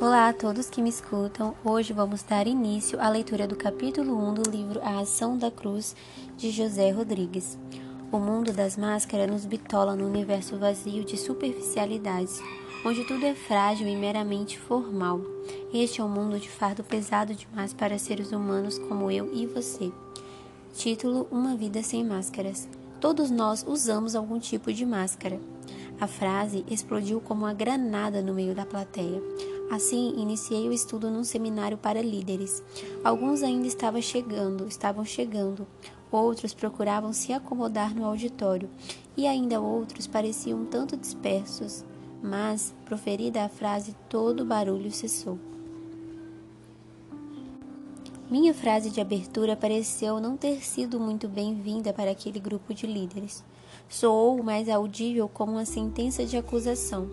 Olá a todos que me escutam. Hoje vamos dar início à leitura do capítulo 1 do livro A Ação da Cruz de José Rodrigues. O mundo das máscaras nos bitola no universo vazio de superficialidades, onde tudo é frágil e meramente formal. Este é um mundo de fardo pesado demais para seres humanos como eu e você. Título: Uma vida sem máscaras. Todos nós usamos algum tipo de máscara. A frase explodiu como uma granada no meio da plateia. Assim, iniciei o estudo num seminário para líderes. Alguns ainda estavam chegando, estavam chegando. Outros procuravam se acomodar no auditório, e ainda outros pareciam um tanto dispersos. Mas, proferida a frase, todo o barulho cessou. Minha frase de abertura pareceu não ter sido muito bem-vinda para aquele grupo de líderes. Soou mais audível como uma sentença de acusação.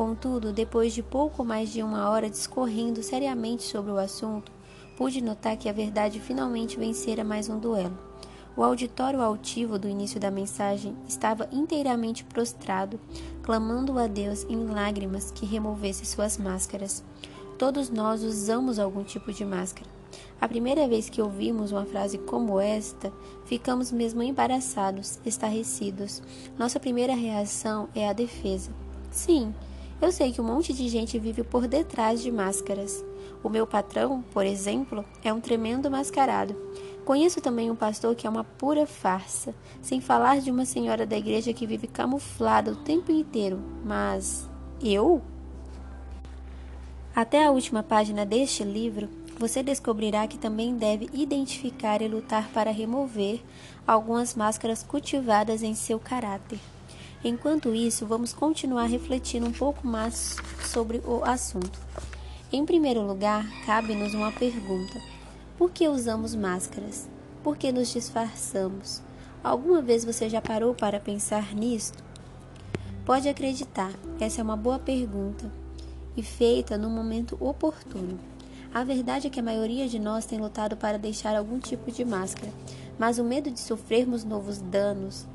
Contudo, depois de pouco mais de uma hora discorrendo seriamente sobre o assunto, pude notar que a verdade finalmente vencera mais um duelo. O auditório altivo do início da mensagem estava inteiramente prostrado, clamando a Deus em lágrimas que removesse suas máscaras. Todos nós usamos algum tipo de máscara. A primeira vez que ouvimos uma frase como esta, ficamos mesmo embaraçados, estarrecidos. Nossa primeira reação é a defesa. Sim, eu sei que um monte de gente vive por detrás de máscaras. O meu patrão, por exemplo, é um tremendo mascarado. Conheço também um pastor que é uma pura farsa, sem falar de uma senhora da igreja que vive camuflada o tempo inteiro. Mas eu? Até a última página deste livro, você descobrirá que também deve identificar e lutar para remover algumas máscaras cultivadas em seu caráter. Enquanto isso, vamos continuar refletindo um pouco mais sobre o assunto. Em primeiro lugar, cabe-nos uma pergunta: por que usamos máscaras? Por que nos disfarçamos? Alguma vez você já parou para pensar nisto? Pode acreditar, essa é uma boa pergunta e feita no momento oportuno. A verdade é que a maioria de nós tem lutado para deixar algum tipo de máscara, mas o medo de sofrermos novos danos,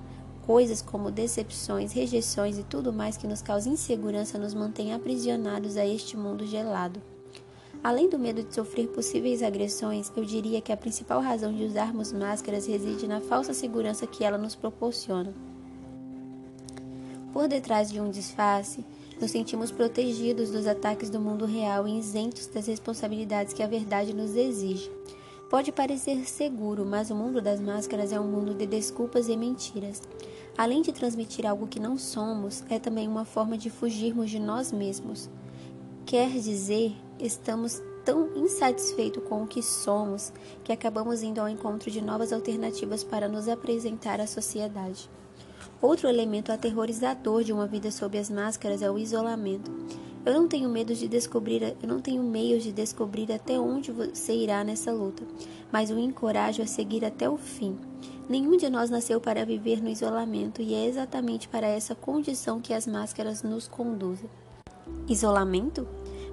coisas como decepções, rejeições e tudo mais que nos causa insegurança nos mantém aprisionados a este mundo gelado. Além do medo de sofrer possíveis agressões, eu diria que a principal razão de usarmos máscaras reside na falsa segurança que ela nos proporciona. Por detrás de um disfarce, nos sentimos protegidos dos ataques do mundo real e isentos das responsabilidades que a verdade nos exige. Pode parecer seguro, mas o mundo das máscaras é um mundo de desculpas e mentiras. Além de transmitir algo que não somos, é também uma forma de fugirmos de nós mesmos. Quer dizer, estamos tão insatisfeitos com o que somos que acabamos indo ao encontro de novas alternativas para nos apresentar à sociedade. Outro elemento aterrorizador de uma vida sob as máscaras é o isolamento. Eu não tenho medo de descobrir, eu não tenho meios de descobrir até onde você irá nessa luta, mas o encorajo a seguir até o fim. Nenhum de nós nasceu para viver no isolamento e é exatamente para essa condição que as máscaras nos conduzem. Isolamento?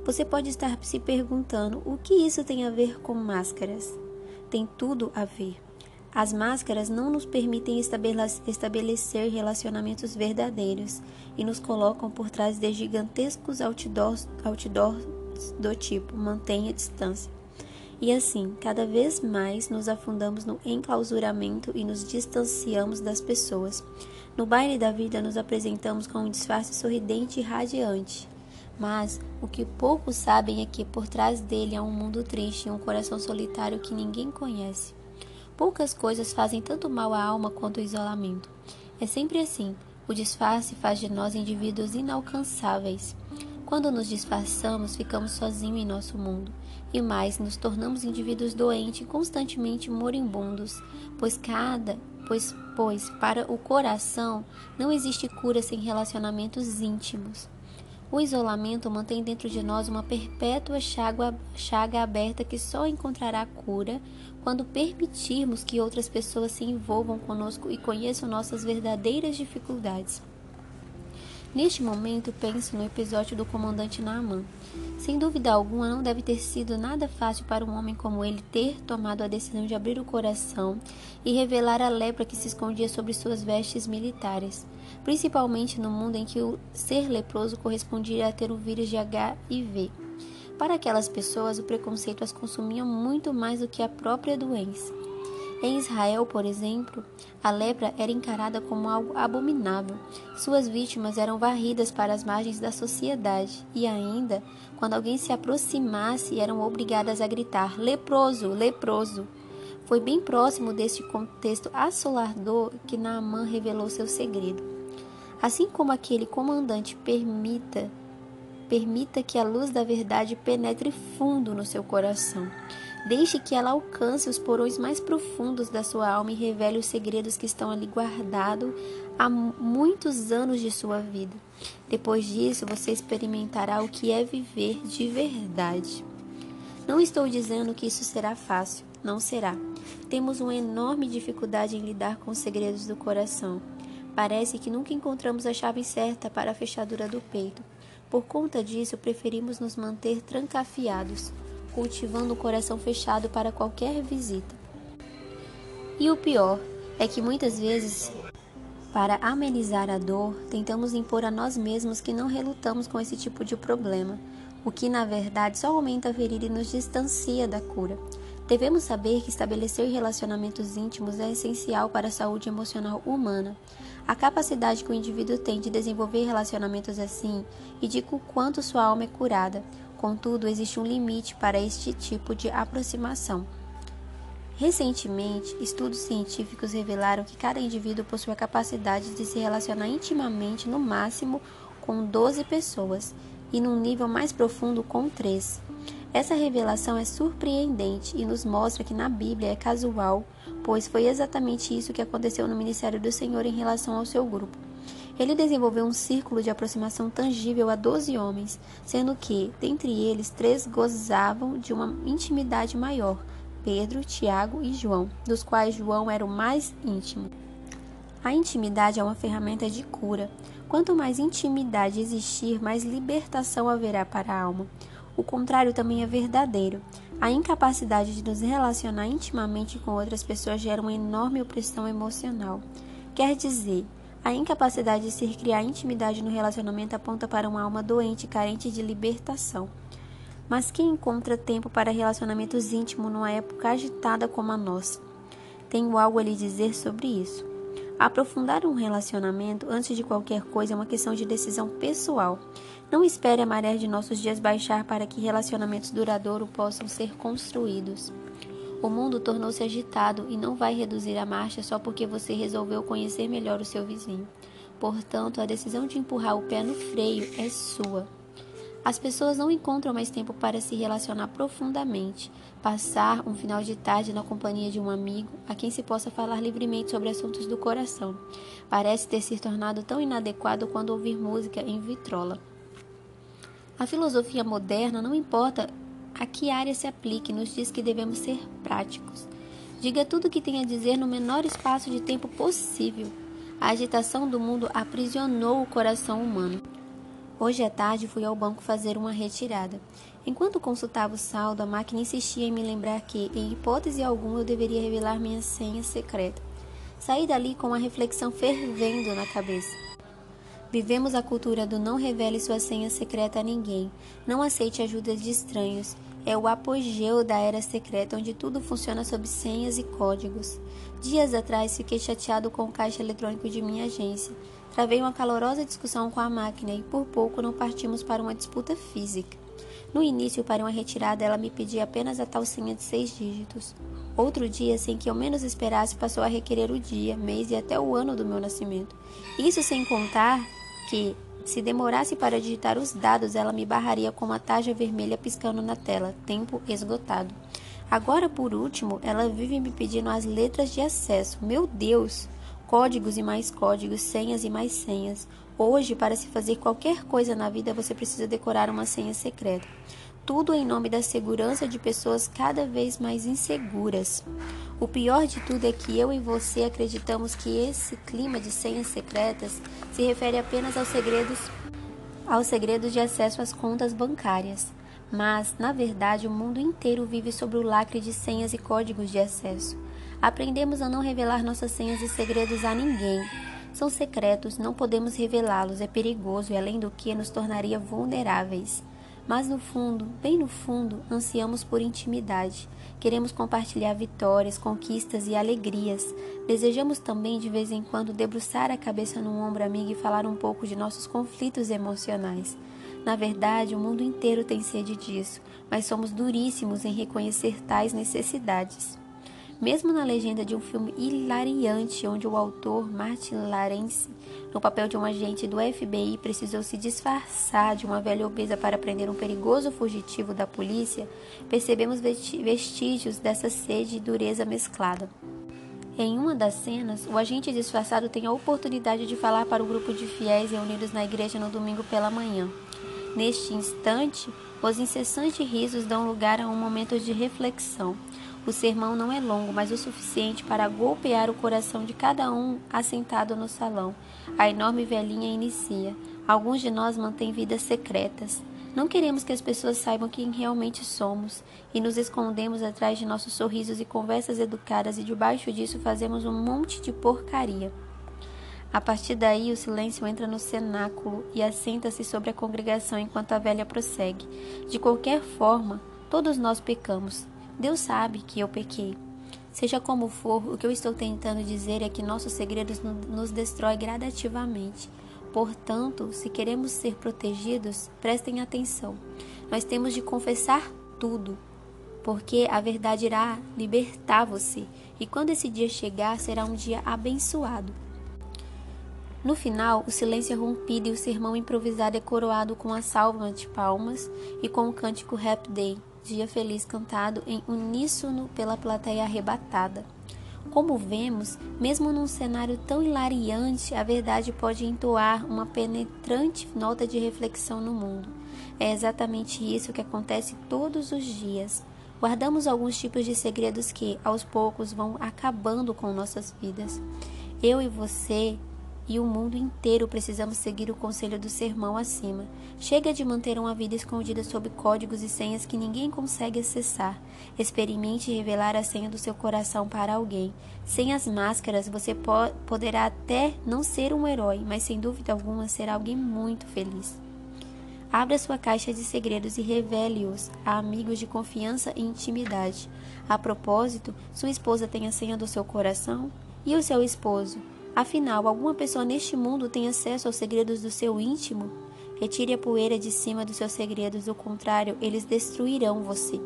Você pode estar se perguntando o que isso tem a ver com máscaras. Tem tudo a ver. As máscaras não nos permitem estabelecer relacionamentos verdadeiros e nos colocam por trás de gigantescos outdoors, outdoors do tipo mantenha distância. E assim, cada vez mais nos afundamos no enclausuramento e nos distanciamos das pessoas. No baile da vida nos apresentamos com um disfarce sorridente e radiante. Mas o que poucos sabem é que por trás dele há um mundo triste e um coração solitário que ninguém conhece. Poucas coisas fazem tanto mal à alma quanto o isolamento. É sempre assim. O disfarce faz de nós indivíduos inalcançáveis. Quando nos disfarçamos, ficamos sozinhos em nosso mundo. E mais, nos tornamos indivíduos doentes, constantemente moribundos, pois cada, pois, pois para o coração não existe cura sem relacionamentos íntimos. O isolamento mantém dentro de nós uma perpétua chaga, chaga aberta que só encontrará cura quando permitirmos que outras pessoas se envolvam conosco e conheçam nossas verdadeiras dificuldades. Neste momento, penso no episódio do comandante Naaman. Sem dúvida alguma, não deve ter sido nada fácil para um homem como ele ter tomado a decisão de abrir o coração e revelar a lepra que se escondia sobre suas vestes militares, principalmente no mundo em que o ser leproso correspondia a ter o vírus de HIV. Para aquelas pessoas, o preconceito as consumia muito mais do que a própria doença. Em Israel, por exemplo, a lepra era encarada como algo abominável. Suas vítimas eram varridas para as margens da sociedade e ainda, quando alguém se aproximasse, eram obrigadas a gritar: leproso, leproso. Foi bem próximo deste contexto assolador que Naamã revelou seu segredo. Assim como aquele comandante permita permita que a luz da verdade penetre fundo no seu coração. Deixe que ela alcance os porões mais profundos da sua alma e revele os segredos que estão ali guardados há muitos anos de sua vida. Depois disso, você experimentará o que é viver de verdade. Não estou dizendo que isso será fácil, não será. Temos uma enorme dificuldade em lidar com os segredos do coração. Parece que nunca encontramos a chave certa para a fechadura do peito. Por conta disso, preferimos nos manter trancafiados cultivando o coração fechado para qualquer visita. E o pior é que muitas vezes, para amenizar a dor, tentamos impor a nós mesmos que não relutamos com esse tipo de problema, o que na verdade só aumenta a ferida e nos distancia da cura. Devemos saber que estabelecer relacionamentos íntimos é essencial para a saúde emocional humana. A capacidade que o indivíduo tem de desenvolver relacionamentos assim indica o quanto sua alma é curada, Contudo, existe um limite para este tipo de aproximação. Recentemente, estudos científicos revelaram que cada indivíduo possui a capacidade de se relacionar intimamente no máximo com 12 pessoas e num nível mais profundo com 3. Essa revelação é surpreendente e nos mostra que na Bíblia é casual, pois foi exatamente isso que aconteceu no ministério do Senhor em relação ao seu grupo. Ele desenvolveu um círculo de aproximação tangível a doze homens, sendo que, dentre eles, três gozavam de uma intimidade maior: Pedro, Tiago e João, dos quais João era o mais íntimo. A intimidade é uma ferramenta de cura. Quanto mais intimidade existir, mais libertação haverá para a alma. O contrário também é verdadeiro. A incapacidade de nos relacionar intimamente com outras pessoas gera uma enorme opressão emocional. Quer dizer, a incapacidade de se criar intimidade no relacionamento aponta para uma alma doente, carente de libertação. Mas quem encontra tempo para relacionamentos íntimos numa época agitada como a nossa? Tenho algo a lhe dizer sobre isso. Aprofundar um relacionamento antes de qualquer coisa é uma questão de decisão pessoal. Não espere a maré de nossos dias baixar para que relacionamentos duradouros possam ser construídos. O mundo tornou-se agitado e não vai reduzir a marcha só porque você resolveu conhecer melhor o seu vizinho. Portanto, a decisão de empurrar o pé no freio é sua. As pessoas não encontram mais tempo para se relacionar profundamente, passar um final de tarde na companhia de um amigo a quem se possa falar livremente sobre assuntos do coração. Parece ter se tornado tão inadequado quanto ouvir música em vitrola. A filosofia moderna não importa a que área se aplique, nos diz que devemos ser práticos. Diga tudo o que tem a dizer no menor espaço de tempo possível. A agitação do mundo aprisionou o coração humano. Hoje à tarde fui ao banco fazer uma retirada. Enquanto consultava o saldo, a máquina insistia em me lembrar que, em hipótese alguma, eu deveria revelar minha senha secreta. Saí dali com uma reflexão fervendo na cabeça. Vivemos a cultura do não revele sua senha secreta a ninguém, não aceite ajuda de estranhos. É o apogeu da era secreta, onde tudo funciona sob senhas e códigos. Dias atrás fiquei chateado com o caixa eletrônico de minha agência. Travei uma calorosa discussão com a máquina e por pouco não partimos para uma disputa física. No início, para uma retirada, ela me pedia apenas a senha de seis dígitos. Outro dia, sem que eu menos esperasse, passou a requerer o dia, mês e até o ano do meu nascimento. Isso sem contar que, se demorasse para digitar os dados, ela me barraria com uma taja vermelha piscando na tela, tempo esgotado. Agora, por último, ela vive me pedindo as letras de acesso. Meu Deus! Códigos e mais códigos, senhas e mais senhas. Hoje, para se fazer qualquer coisa na vida, você precisa decorar uma senha secreta. Tudo em nome da segurança de pessoas cada vez mais inseguras. O pior de tudo é que eu e você acreditamos que esse clima de senhas secretas se refere apenas aos segredos, aos segredos de acesso às contas bancárias. Mas, na verdade, o mundo inteiro vive sob o lacre de senhas e códigos de acesso. Aprendemos a não revelar nossas senhas e segredos a ninguém. São secretos, não podemos revelá-los, é perigoso e, além do que, nos tornaria vulneráveis. Mas no fundo, bem no fundo, ansiamos por intimidade. Queremos compartilhar vitórias, conquistas e alegrias. Desejamos também, de vez em quando, debruçar a cabeça no ombro amigo e falar um pouco de nossos conflitos emocionais. Na verdade, o mundo inteiro tem sede disso, mas somos duríssimos em reconhecer tais necessidades. Mesmo na legenda de um filme hilariante, onde o autor Martin Lawrence, no papel de um agente do FBI, precisou se disfarçar de uma velha obesa para prender um perigoso fugitivo da polícia, percebemos vestígios dessa sede e dureza mesclada. Em uma das cenas, o agente disfarçado tem a oportunidade de falar para o grupo de fiéis reunidos na igreja no domingo pela manhã. Neste instante, os incessantes risos dão lugar a um momento de reflexão. O sermão não é longo, mas o suficiente para golpear o coração de cada um assentado no salão. A enorme velhinha inicia. Alguns de nós mantêm vidas secretas. Não queremos que as pessoas saibam quem realmente somos e nos escondemos atrás de nossos sorrisos e conversas educadas e debaixo disso fazemos um monte de porcaria. A partir daí, o silêncio entra no cenáculo e assenta-se sobre a congregação enquanto a velha prossegue. De qualquer forma, todos nós pecamos. Deus sabe que eu pequei. Seja como for, o que eu estou tentando dizer é que nossos segredos nos destrói gradativamente. Portanto, se queremos ser protegidos, prestem atenção. Nós temos de confessar tudo, porque a verdade irá libertar você, e quando esse dia chegar, será um dia abençoado. No final, o silêncio é rompido e o sermão improvisado é coroado com a salva de palmas e com o cântico Happy Day, Dia Feliz cantado em uníssono pela plateia arrebatada. Como vemos, mesmo num cenário tão hilariante, a verdade pode entoar uma penetrante nota de reflexão no mundo. É exatamente isso que acontece todos os dias. Guardamos alguns tipos de segredos que, aos poucos, vão acabando com nossas vidas. Eu e você e o mundo inteiro precisamos seguir o conselho do sermão acima. Chega de manter uma vida escondida sob códigos e senhas que ninguém consegue acessar. Experimente revelar a senha do seu coração para alguém. Sem as máscaras, você po poderá até não ser um herói, mas sem dúvida alguma será alguém muito feliz. Abra sua caixa de segredos e revele-os a amigos de confiança e intimidade. A propósito, sua esposa tem a senha do seu coração? E o seu esposo? Afinal, alguma pessoa neste mundo tem acesso aos segredos do seu íntimo? Retire a poeira de cima dos seus segredos, do contrário, eles destruirão você.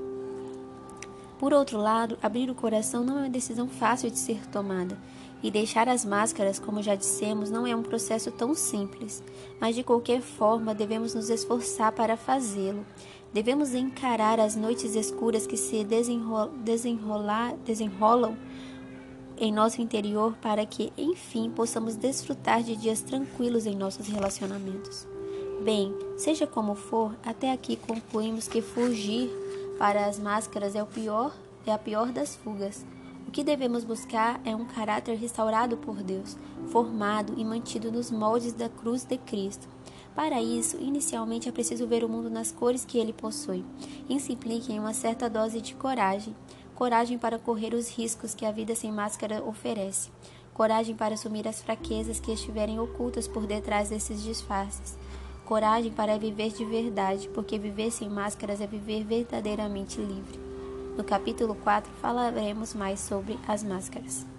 Por outro lado, abrir o coração não é uma decisão fácil de ser tomada, e deixar as máscaras, como já dissemos, não é um processo tão simples, mas de qualquer forma devemos nos esforçar para fazê-lo. Devemos encarar as noites escuras que se desenrolam em nosso interior para que, enfim, possamos desfrutar de dias tranquilos em nossos relacionamentos. Bem, seja como for, até aqui concluímos que fugir para as máscaras é o pior, é a pior das fugas. O que devemos buscar é um caráter restaurado por Deus, formado e mantido nos moldes da cruz de Cristo. Para isso, inicialmente é preciso ver o mundo nas cores que ele possui. Isso implica em uma certa dose de coragem, coragem para correr os riscos que a vida sem máscara oferece, coragem para assumir as fraquezas que estiverem ocultas por detrás desses disfarces, coragem para viver de verdade, porque viver sem máscaras é viver verdadeiramente livre. No capítulo 4 falaremos mais sobre as máscaras.